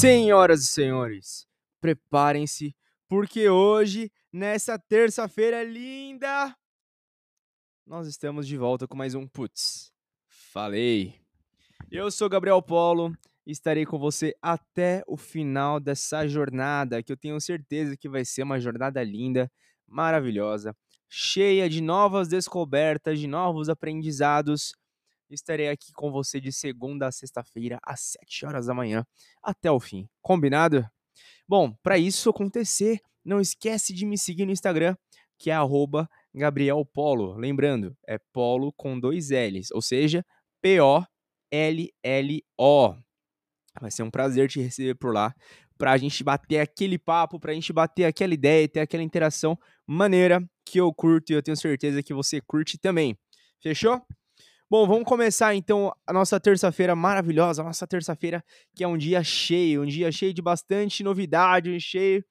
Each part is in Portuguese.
Senhoras e senhores, preparem-se, porque hoje, nessa terça-feira linda, nós estamos de volta com mais um Putz. Falei! Eu sou Gabriel Polo e estarei com você até o final dessa jornada, que eu tenho certeza que vai ser uma jornada linda, maravilhosa, cheia de novas descobertas, de novos aprendizados Estarei aqui com você de segunda a sexta-feira, às 7 horas da manhã, até o fim. Combinado? Bom, para isso acontecer, não esquece de me seguir no Instagram, que é @gabrielpolo. Lembrando, é polo com dois L's, ou seja, P-O-L-L-O. Vai ser um prazer te receber por lá, pra gente bater aquele papo, pra gente bater aquela ideia, ter aquela interação maneira que eu curto e eu tenho certeza que você curte também. Fechou? Bom, vamos começar então a nossa terça-feira maravilhosa, a nossa terça-feira que é um dia cheio, um dia cheio de bastante novidade, cheio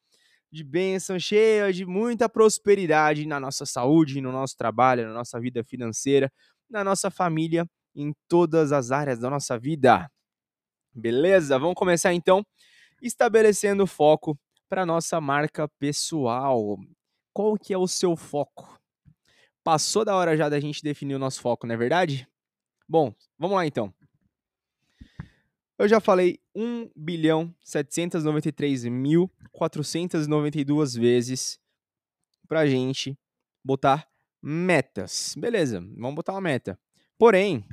de bênção, cheio de muita prosperidade na nossa saúde, no nosso trabalho, na nossa vida financeira, na nossa família, em todas as áreas da nossa vida. Beleza? Vamos começar então estabelecendo foco para nossa marca pessoal. Qual que é o seu foco? Passou da hora já da gente definir o nosso foco, não é verdade? Bom, vamos lá então. Eu já falei 1 bilhão 793 mil 492 vezes pra gente botar metas. Beleza, vamos botar uma meta. Porém,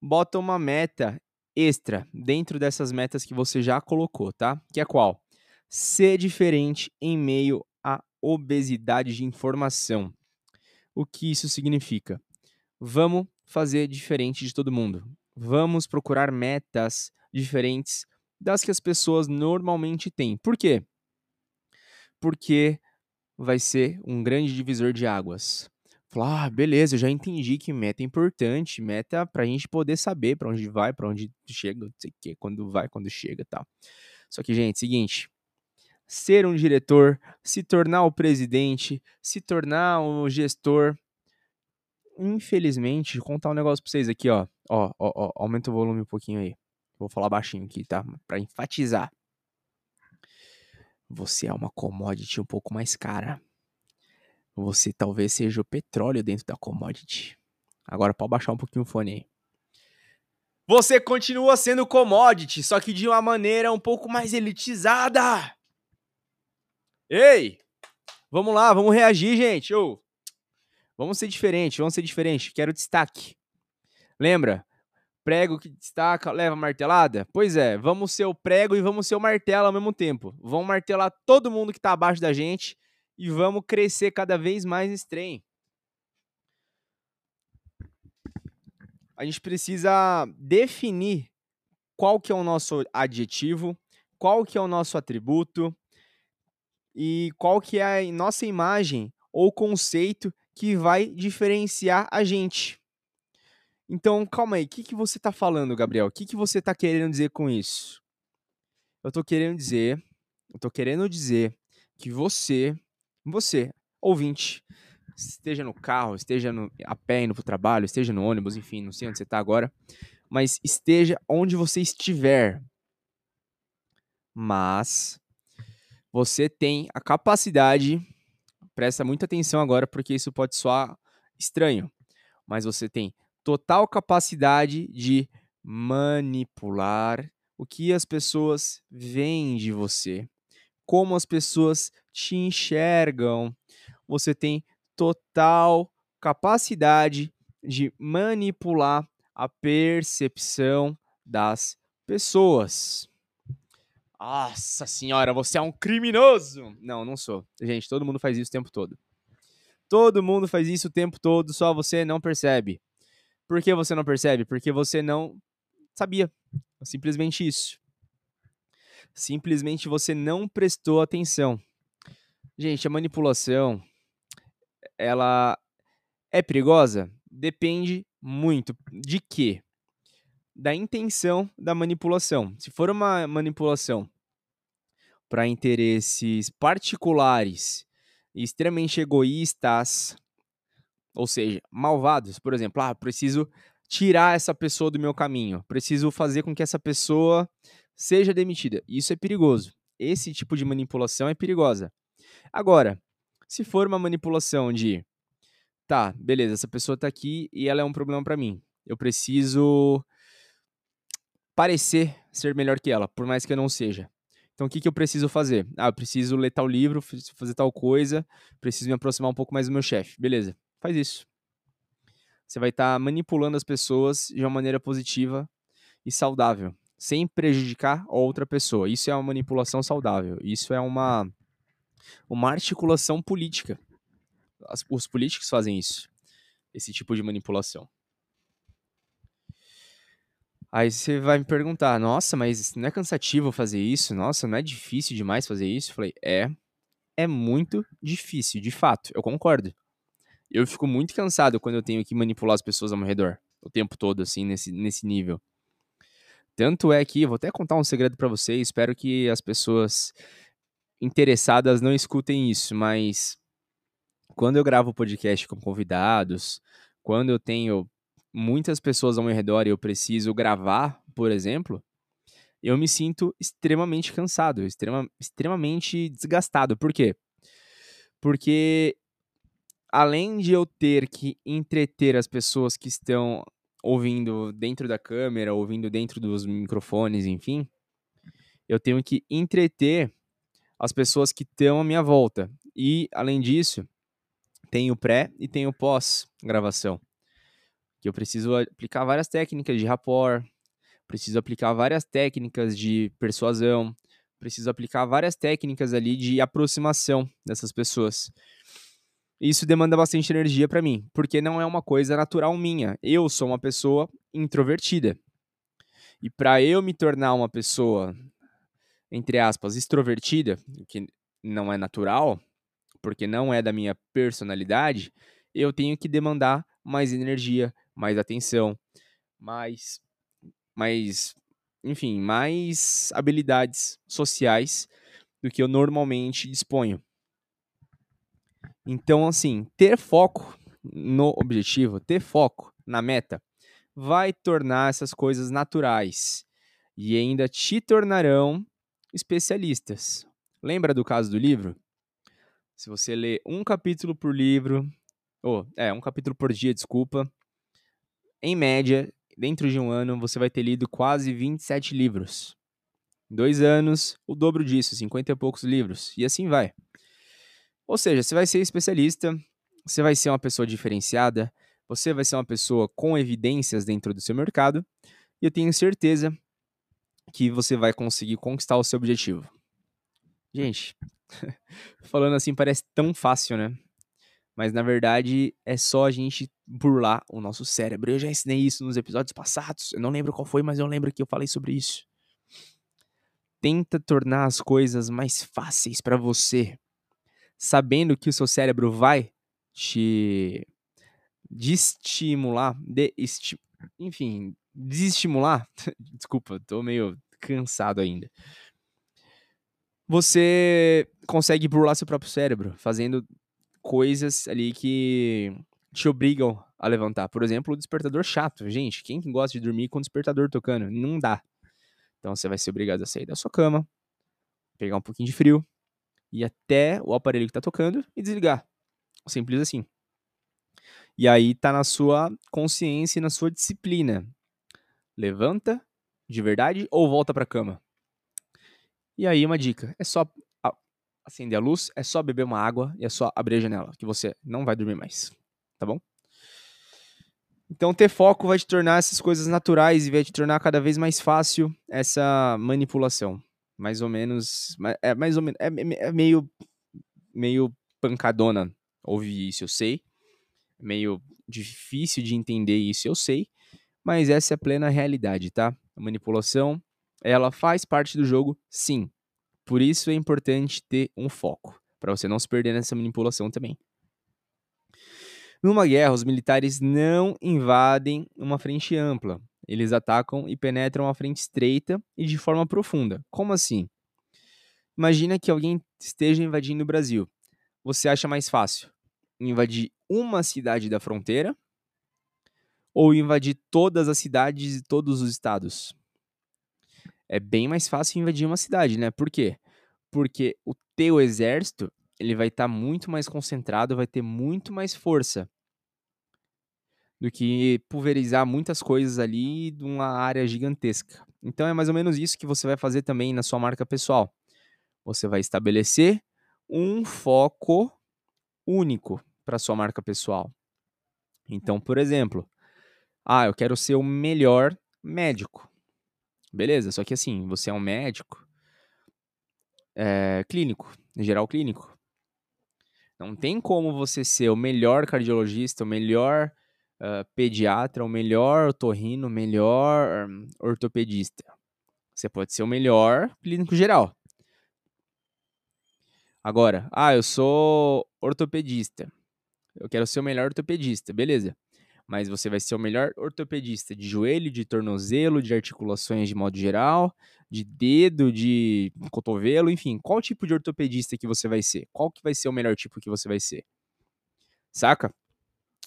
bota uma meta extra dentro dessas metas que você já colocou, tá? Que é qual? Ser diferente em meio à obesidade de informação. O que isso significa? Vamos fazer diferente de todo mundo. Vamos procurar metas diferentes das que as pessoas normalmente têm. Por quê? Porque vai ser um grande divisor de águas. Falar, ah, beleza, eu já entendi que meta é importante, meta para a gente poder saber para onde vai, para onde chega, não sei o que, quando vai, quando chega, tal. Só que, gente, seguinte, ser um diretor, se tornar o presidente, se tornar um gestor. Infelizmente, vou contar um negócio pra vocês aqui, ó. Ó, ó, ó, aumenta o volume um pouquinho aí. Vou falar baixinho aqui, tá? Pra enfatizar. Você é uma commodity um pouco mais cara. Você talvez seja o petróleo dentro da commodity. Agora pode baixar um pouquinho o fone aí. Você continua sendo commodity, só que de uma maneira um pouco mais elitizada. Ei! Vamos lá, vamos reagir, gente. Ô, vamos ser diferente, vamos ser diferente. Quero destaque. Lembra? Prego que destaca leva martelada? Pois é, vamos ser o prego e vamos ser o martelo ao mesmo tempo. Vamos martelar todo mundo que tá abaixo da gente e vamos crescer cada vez mais nesse trem. A gente precisa definir qual que é o nosso adjetivo, qual que é o nosso atributo, e qual que é a nossa imagem ou conceito que vai diferenciar a gente. Então, calma aí, o que, que você está falando, Gabriel? O que, que você está querendo dizer com isso? Eu estou querendo dizer, eu querendo dizer que você, você, ouvinte, esteja no carro, esteja no, a pé indo para o trabalho, esteja no ônibus, enfim, não sei onde você está agora, mas esteja onde você estiver. Mas você tem a capacidade, presta muita atenção agora porque isso pode soar estranho, mas você tem total capacidade de manipular o que as pessoas veem de você, como as pessoas te enxergam. Você tem total capacidade de manipular a percepção das pessoas. Nossa senhora, você é um criminoso! Não, não sou. Gente, todo mundo faz isso o tempo todo. Todo mundo faz isso o tempo todo, só você não percebe. Por que você não percebe? Porque você não sabia. Simplesmente isso. Simplesmente você não prestou atenção. Gente, a manipulação, ela é perigosa? Depende muito de quê? Da intenção da manipulação. Se for uma manipulação para interesses particulares extremamente egoístas, ou seja, malvados, por exemplo, ah, preciso tirar essa pessoa do meu caminho, preciso fazer com que essa pessoa seja demitida. Isso é perigoso. Esse tipo de manipulação é perigosa. Agora, se for uma manipulação de tá, beleza, essa pessoa tá aqui e ela é um problema para mim. Eu preciso parecer ser melhor que ela, por mais que eu não seja. Então, o que, que eu preciso fazer? Ah, eu preciso ler tal livro, fazer tal coisa, preciso me aproximar um pouco mais do meu chefe. Beleza, faz isso. Você vai estar tá manipulando as pessoas de uma maneira positiva e saudável, sem prejudicar outra pessoa. Isso é uma manipulação saudável. Isso é uma, uma articulação política as, os políticos fazem isso, esse tipo de manipulação. Aí você vai me perguntar, nossa, mas não é cansativo fazer isso? Nossa, não é difícil demais fazer isso? Eu falei, é, é muito difícil, de fato, eu concordo. Eu fico muito cansado quando eu tenho que manipular as pessoas ao meu redor, o tempo todo, assim, nesse, nesse nível. Tanto é que, vou até contar um segredo para vocês, espero que as pessoas interessadas não escutem isso, mas quando eu gravo podcast com convidados, quando eu tenho muitas pessoas ao meu redor e eu preciso gravar, por exemplo, eu me sinto extremamente cansado, extrema, extremamente desgastado. Por quê? Porque além de eu ter que entreter as pessoas que estão ouvindo dentro da câmera, ouvindo dentro dos microfones, enfim, eu tenho que entreter as pessoas que estão à minha volta. E, além disso, tem o pré e tem o pós-gravação. Que eu preciso aplicar várias técnicas de rapport, preciso aplicar várias técnicas de persuasão, preciso aplicar várias técnicas ali de aproximação dessas pessoas. Isso demanda bastante energia para mim, porque não é uma coisa natural minha. Eu sou uma pessoa introvertida. E para eu me tornar uma pessoa, entre aspas, extrovertida, que não é natural, porque não é da minha personalidade, eu tenho que demandar mais energia, mais atenção, mais, mais, enfim, mais habilidades sociais do que eu normalmente disponho. Então, assim, ter foco no objetivo, ter foco na meta, vai tornar essas coisas naturais e ainda te tornarão especialistas. Lembra do caso do livro? Se você lê um capítulo por livro, ou é, um capítulo por dia, desculpa, em média, dentro de um ano, você vai ter lido quase 27 livros. Em dois anos, o dobro disso, 50 e poucos livros. E assim vai. Ou seja, você vai ser especialista, você vai ser uma pessoa diferenciada, você vai ser uma pessoa com evidências dentro do seu mercado, e eu tenho certeza que você vai conseguir conquistar o seu objetivo. Gente, falando assim parece tão fácil, né? Mas na verdade é só a gente burlar o nosso cérebro. Eu já ensinei isso nos episódios passados. Eu não lembro qual foi, mas eu lembro que eu falei sobre isso. Tenta tornar as coisas mais fáceis para você, sabendo que o seu cérebro vai te desestimular, de esti enfim, desestimular. Desculpa, tô meio cansado ainda você consegue burlar seu próprio cérebro, fazendo coisas ali que te obrigam a levantar. Por exemplo, o despertador chato. Gente, quem gosta de dormir com o despertador tocando? Não dá. Então você vai ser obrigado a sair da sua cama, pegar um pouquinho de frio, ir até o aparelho que está tocando e desligar. Simples assim. E aí tá na sua consciência e na sua disciplina. Levanta de verdade ou volta para a cama? E aí, uma dica: é só acender a luz, é só beber uma água e é só abrir a janela, que você não vai dormir mais. Tá bom? Então, ter foco vai te tornar essas coisas naturais e vai te tornar cada vez mais fácil essa manipulação. Mais ou menos. É mais ou menos. É, é meio. meio pancadona ouvir isso, eu sei. Meio difícil de entender isso, eu sei. Mas essa é a plena realidade, tá? A manipulação ela faz parte do jogo, sim. Por isso é importante ter um foco, para você não se perder nessa manipulação também. Numa guerra, os militares não invadem uma frente ampla. Eles atacam e penetram a frente estreita e de forma profunda. Como assim? Imagina que alguém esteja invadindo o Brasil. Você acha mais fácil invadir uma cidade da fronteira ou invadir todas as cidades e todos os estados? é bem mais fácil invadir uma cidade, né? Por quê? Porque o teu exército, ele vai estar tá muito mais concentrado, vai ter muito mais força do que pulverizar muitas coisas ali de uma área gigantesca. Então é mais ou menos isso que você vai fazer também na sua marca pessoal. Você vai estabelecer um foco único para sua marca pessoal. Então, por exemplo, ah, eu quero ser o melhor médico. Beleza, só que assim, você é um médico é, clínico, em geral clínico. Não tem como você ser o melhor cardiologista, o melhor uh, pediatra, o melhor otorrino, o melhor um, ortopedista. Você pode ser o melhor clínico geral. Agora, ah, eu sou ortopedista. Eu quero ser o melhor ortopedista, beleza. Mas você vai ser o melhor ortopedista de joelho, de tornozelo, de articulações de modo geral, de dedo, de cotovelo, enfim. Qual tipo de ortopedista que você vai ser? Qual que vai ser o melhor tipo que você vai ser? Saca?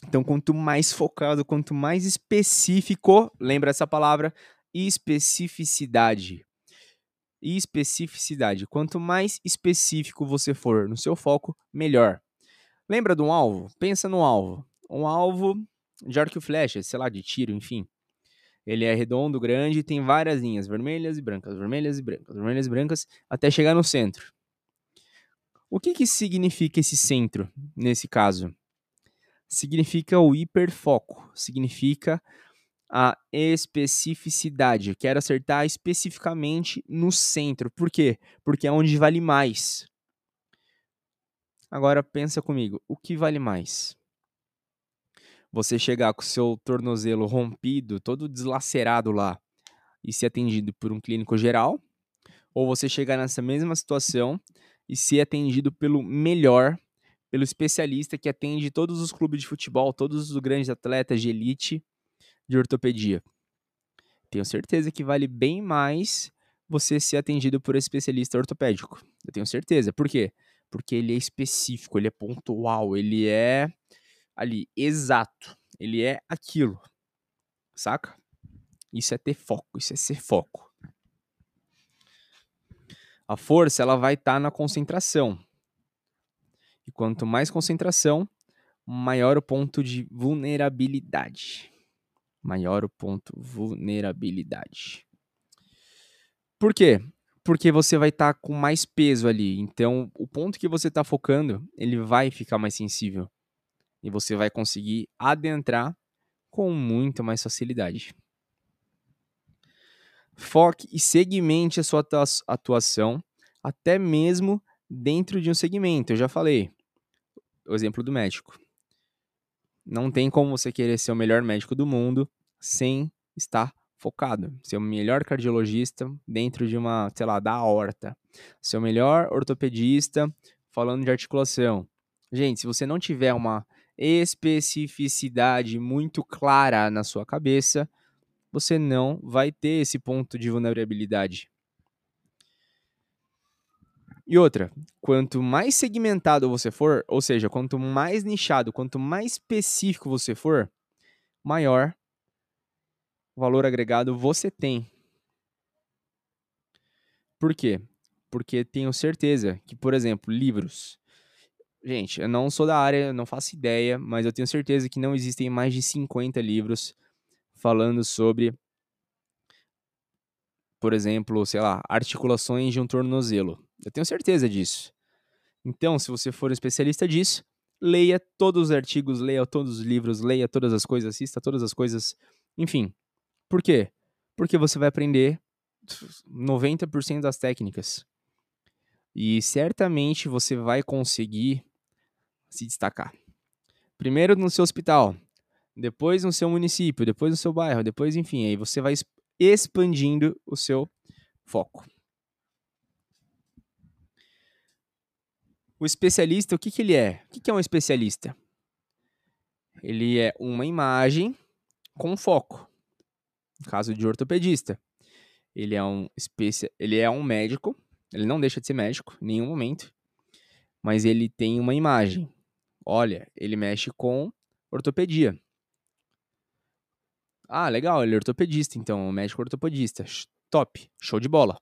Então, quanto mais focado, quanto mais específico, lembra essa palavra, especificidade especificidade. Quanto mais específico você for no seu foco, melhor. Lembra de um alvo? Pensa no alvo. Um alvo de arco e flecha, sei lá, de tiro, enfim. Ele é redondo, grande e tem várias linhas, vermelhas e brancas, vermelhas e brancas, vermelhas e brancas, até chegar no centro. O que, que significa esse centro, nesse caso? Significa o hiperfoco, significa a especificidade. Quero acertar especificamente no centro. Por quê? Porque é onde vale mais. Agora pensa comigo, o que vale mais? Você chegar com o seu tornozelo rompido, todo deslacerado lá, e ser atendido por um clínico geral, ou você chegar nessa mesma situação e ser atendido pelo melhor, pelo especialista que atende todos os clubes de futebol, todos os grandes atletas de elite de ortopedia. Tenho certeza que vale bem mais você ser atendido por especialista ortopédico. Eu tenho certeza. Por quê? Porque ele é específico, ele é pontual, ele é ali exato, ele é aquilo. Saca? Isso é ter foco, isso é ser foco. A força ela vai estar tá na concentração. E quanto mais concentração, maior o ponto de vulnerabilidade maior o ponto vulnerabilidade. Por quê? Porque você vai estar tá com mais peso ali. Então, o ponto que você está focando, ele vai ficar mais sensível. E você vai conseguir adentrar com muito mais facilidade. Foque e segmente a sua atuação, até mesmo dentro de um segmento. Eu já falei. O exemplo do médico. Não tem como você querer ser o melhor médico do mundo sem estar focado. Ser o melhor cardiologista dentro de uma, sei lá, da aorta. Ser o melhor ortopedista falando de articulação. Gente, se você não tiver uma especificidade muito clara na sua cabeça, você não vai ter esse ponto de vulnerabilidade. E outra, quanto mais segmentado você for, ou seja, quanto mais nichado, quanto mais específico você for, maior valor agregado você tem. Por quê? Porque tenho certeza que, por exemplo, livros. Gente, eu não sou da área, não faço ideia, mas eu tenho certeza que não existem mais de 50 livros falando sobre, por exemplo, sei lá, articulações de um tornozelo. Eu tenho certeza disso. Então, se você for um especialista disso, leia todos os artigos, leia todos os livros, leia todas as coisas, assista todas as coisas, enfim. Por quê? Porque você vai aprender 90% das técnicas. E certamente você vai conseguir se destacar. Primeiro no seu hospital, depois no seu município, depois no seu bairro, depois, enfim, aí você vai expandindo o seu foco. O especialista, o que, que ele é? O que, que é um especialista? Ele é uma imagem com foco. No caso de ortopedista, ele é um especia... ele é um médico, ele não deixa de ser médico em nenhum momento, mas ele tem uma imagem. Olha, ele mexe com ortopedia. Ah, legal, ele é ortopedista, então, médico ortopedista. top, show de bola.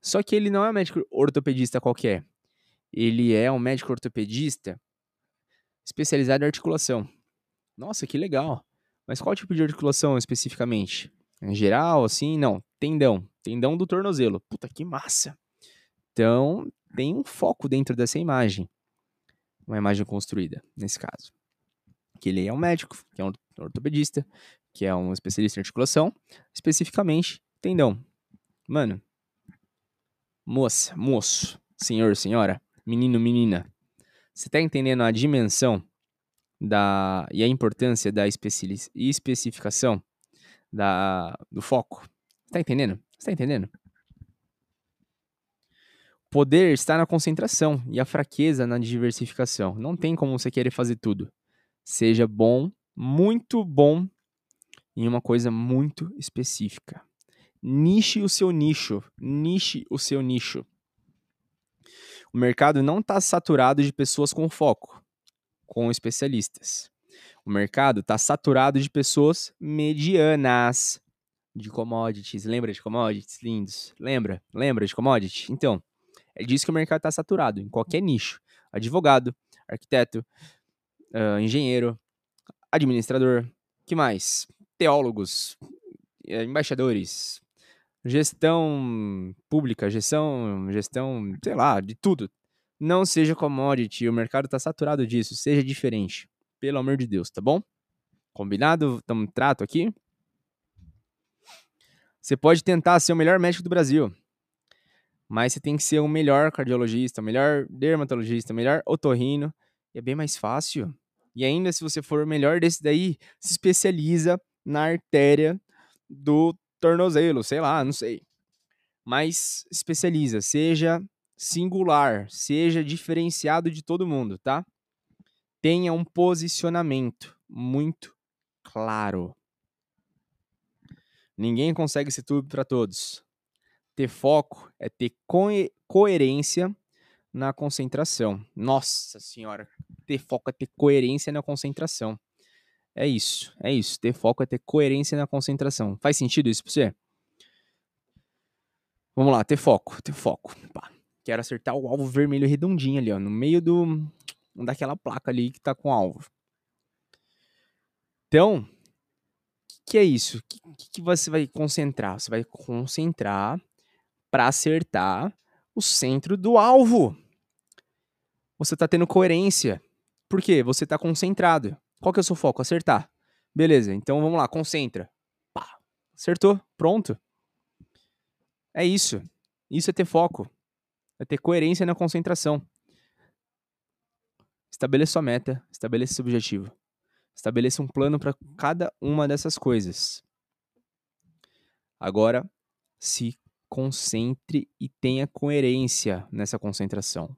Só que ele não é um médico ortopedista qualquer. Ele é um médico ortopedista especializado em articulação. Nossa, que legal. Mas qual tipo de articulação especificamente? Em geral, assim? Não, tendão. Tendão do tornozelo. Puta, que massa. Então, tem um foco dentro dessa imagem. Uma imagem construída, nesse caso. Que ele é um médico, que é um ortopedista, que é um especialista em articulação, especificamente tendão. Mano, moça, moço, senhor, senhora, menino, menina, você tá entendendo a dimensão da e a importância da especificação da, do foco? Você tá entendendo? Você tá entendendo? Poder está na concentração e a fraqueza na diversificação. Não tem como você querer fazer tudo. Seja bom, muito bom em uma coisa muito específica. Niche o seu nicho. Niche o seu nicho. O mercado não está saturado de pessoas com foco, com especialistas. O mercado está saturado de pessoas medianas, de commodities. Lembra de commodities lindos? Lembra? Lembra de commodities? Então, é disso que o mercado está saturado, em qualquer nicho. Advogado, arquiteto, uh, engenheiro, administrador, que mais? Teólogos, eh, embaixadores, gestão pública, gestão, gestão, sei lá, de tudo. Não seja commodity, o mercado está saturado disso, seja diferente. Pelo amor de Deus, tá bom? Combinado? Estamos trato aqui? Você pode tentar ser o melhor médico do Brasil, mas você tem que ser o melhor cardiologista, o melhor dermatologista, o melhor otorrino, e é bem mais fácil. E ainda se você for o melhor desse daí, se especializa na artéria do tornozelo, sei lá, não sei. Mas especializa, seja singular, seja diferenciado de todo mundo, tá? Tenha um posicionamento muito claro. Ninguém consegue ser tudo para todos. Ter foco é ter co coerência na concentração. Nossa senhora, ter foco é ter coerência na concentração. É isso, é isso. Ter foco é ter coerência na concentração. Faz sentido isso pra você? Vamos lá, ter foco, ter foco. Pá. Quero acertar o alvo vermelho redondinho ali, ó, no meio do daquela placa ali que tá com o alvo. Então, o que, que, é isso? O que, que você vai concentrar? Você vai concentrar para acertar o centro do alvo. Você tá tendo coerência. Por quê? Você tá concentrado. Qual que é o seu foco? Acertar. Beleza, então vamos lá, concentra. Pá, acertou, pronto. É isso. Isso é ter foco. É ter coerência na concentração. Estabeleça sua meta, estabeleça seu objetivo. Estabeleça um plano para cada uma dessas coisas. Agora, se concentre e tenha coerência nessa concentração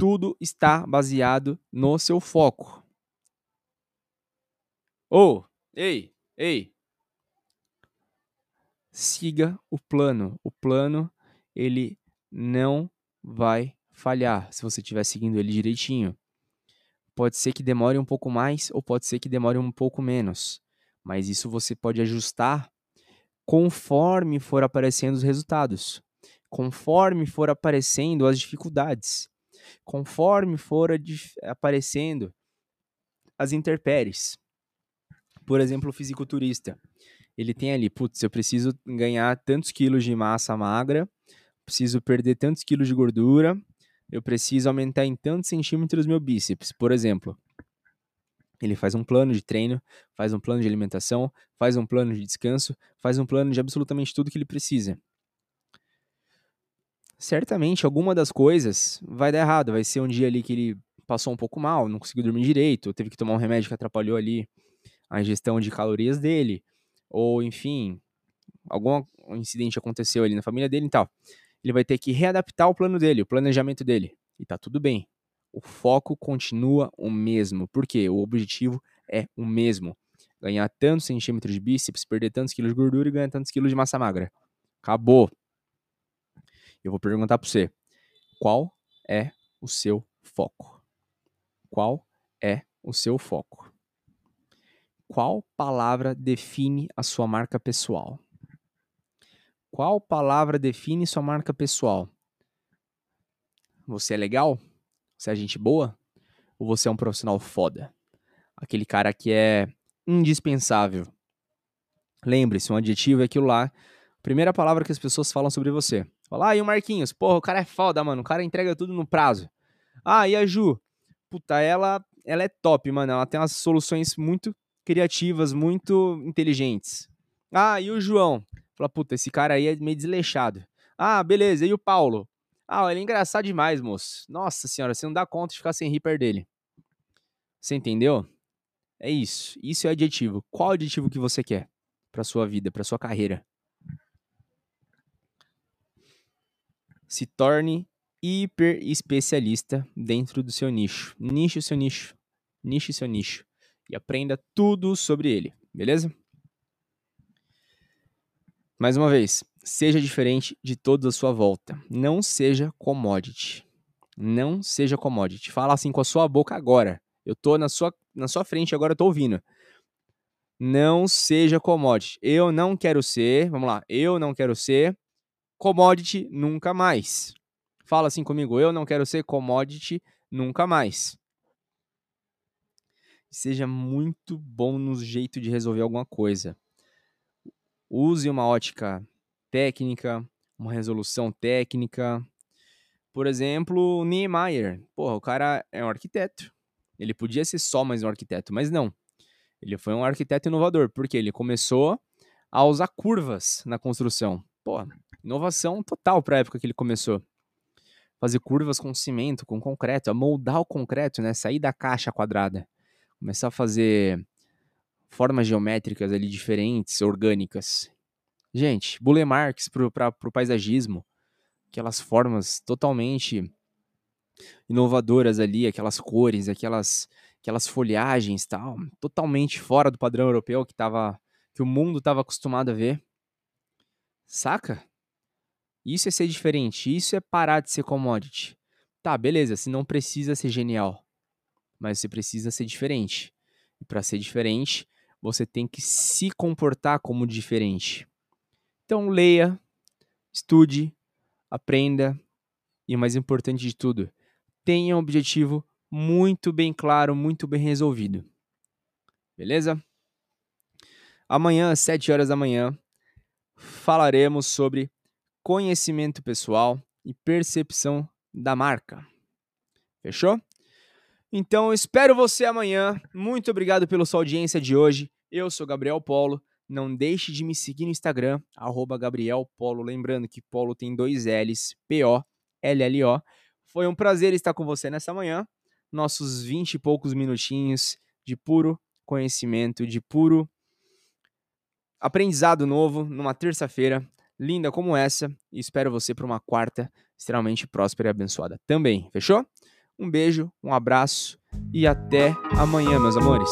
tudo está baseado no seu foco. Ou, oh, ei, ei. Siga o plano. O plano, ele não vai falhar se você estiver seguindo ele direitinho. Pode ser que demore um pouco mais ou pode ser que demore um pouco menos. Mas isso você pode ajustar conforme for aparecendo os resultados, conforme for aparecendo as dificuldades conforme for aparecendo as interpéries. Por exemplo, o fisiculturista. Ele tem ali, putz, eu preciso ganhar tantos quilos de massa magra, preciso perder tantos quilos de gordura, eu preciso aumentar em tantos centímetros meu bíceps, por exemplo. Ele faz um plano de treino, faz um plano de alimentação, faz um plano de descanso, faz um plano de absolutamente tudo que ele precisa certamente alguma das coisas vai dar errado. Vai ser um dia ali que ele passou um pouco mal, não conseguiu dormir direito, teve que tomar um remédio que atrapalhou ali a ingestão de calorias dele, ou enfim, algum incidente aconteceu ali na família dele e tal. Ele vai ter que readaptar o plano dele, o planejamento dele. E tá tudo bem. O foco continua o mesmo. porque O objetivo é o mesmo. Ganhar tantos centímetros de bíceps, perder tantos quilos de gordura e ganhar tantos quilos de massa magra. Acabou. Eu vou perguntar para você: qual é o seu foco? Qual é o seu foco? Qual palavra define a sua marca pessoal? Qual palavra define sua marca pessoal? Você é legal? Você é gente boa? Ou você é um profissional foda? Aquele cara que é indispensável. Lembre-se, um adjetivo é aquilo lá. Primeira palavra que as pessoas falam sobre você. Fala, ah, e o Marquinhos? Porra, o cara é foda, mano. O cara entrega tudo no prazo. Ah, e a Ju? Puta, ela, ela é top, mano. Ela tem umas soluções muito criativas, muito inteligentes. Ah, e o João? Fala, puta, esse cara aí é meio desleixado. Ah, beleza. E o Paulo? Ah, ele é engraçado demais, moço. Nossa senhora, você não dá conta de ficar sem rir perto dele. Você entendeu? É isso. Isso é adjetivo. Qual adjetivo que você quer para sua vida, para sua carreira? Se torne hiper especialista dentro do seu nicho. Niche seu nicho. Niche seu nicho. E aprenda tudo sobre ele, beleza? Mais uma vez, seja diferente de todos à sua volta. Não seja commodity. Não seja commodity. Fala assim com a sua boca agora. Eu tô na sua, na sua frente agora, eu tô ouvindo. Não seja commodity. Eu não quero ser, vamos lá, eu não quero ser commodity nunca mais. Fala assim comigo, eu não quero ser commodity nunca mais. Seja muito bom no jeito de resolver alguma coisa use uma ótica técnica, uma resolução técnica. Por exemplo, Niemeyer. Porra, o cara é um arquiteto. Ele podia ser só mais um arquiteto, mas não. Ele foi um arquiteto inovador, porque ele começou a usar curvas na construção. Pô, inovação total para a época que ele começou. Fazer curvas com cimento, com concreto, a moldar o concreto, né? Sair da caixa quadrada. Começar a fazer formas geométricas ali diferentes, orgânicas. Gente, Bule Marx para o paisagismo, aquelas formas totalmente inovadoras ali, aquelas cores, aquelas, aquelas folhagens tal, totalmente fora do padrão europeu que, tava, que o mundo estava acostumado a ver. Saca? Isso é ser diferente, isso é parar de ser commodity. Tá, beleza, você não precisa ser genial, mas você precisa ser diferente. E para ser diferente, você tem que se comportar como diferente. Então, leia, estude, aprenda e, mais importante de tudo, tenha um objetivo muito bem claro, muito bem resolvido. Beleza? Amanhã, às 7 horas da manhã, falaremos sobre conhecimento pessoal e percepção da marca. Fechou? Então, espero você amanhã. Muito obrigado pela sua audiência de hoje. Eu sou Gabriel Polo. Não deixe de me seguir no Instagram, arroba Gabriel Polo. Lembrando que Polo tem dois L's, P-O-L-L-O. Foi um prazer estar com você nessa manhã. Nossos vinte e poucos minutinhos de puro conhecimento, de puro aprendizado novo numa terça-feira linda como essa. E espero você para uma quarta extremamente próspera e abençoada também. Fechou? Um beijo, um abraço e até amanhã, meus amores.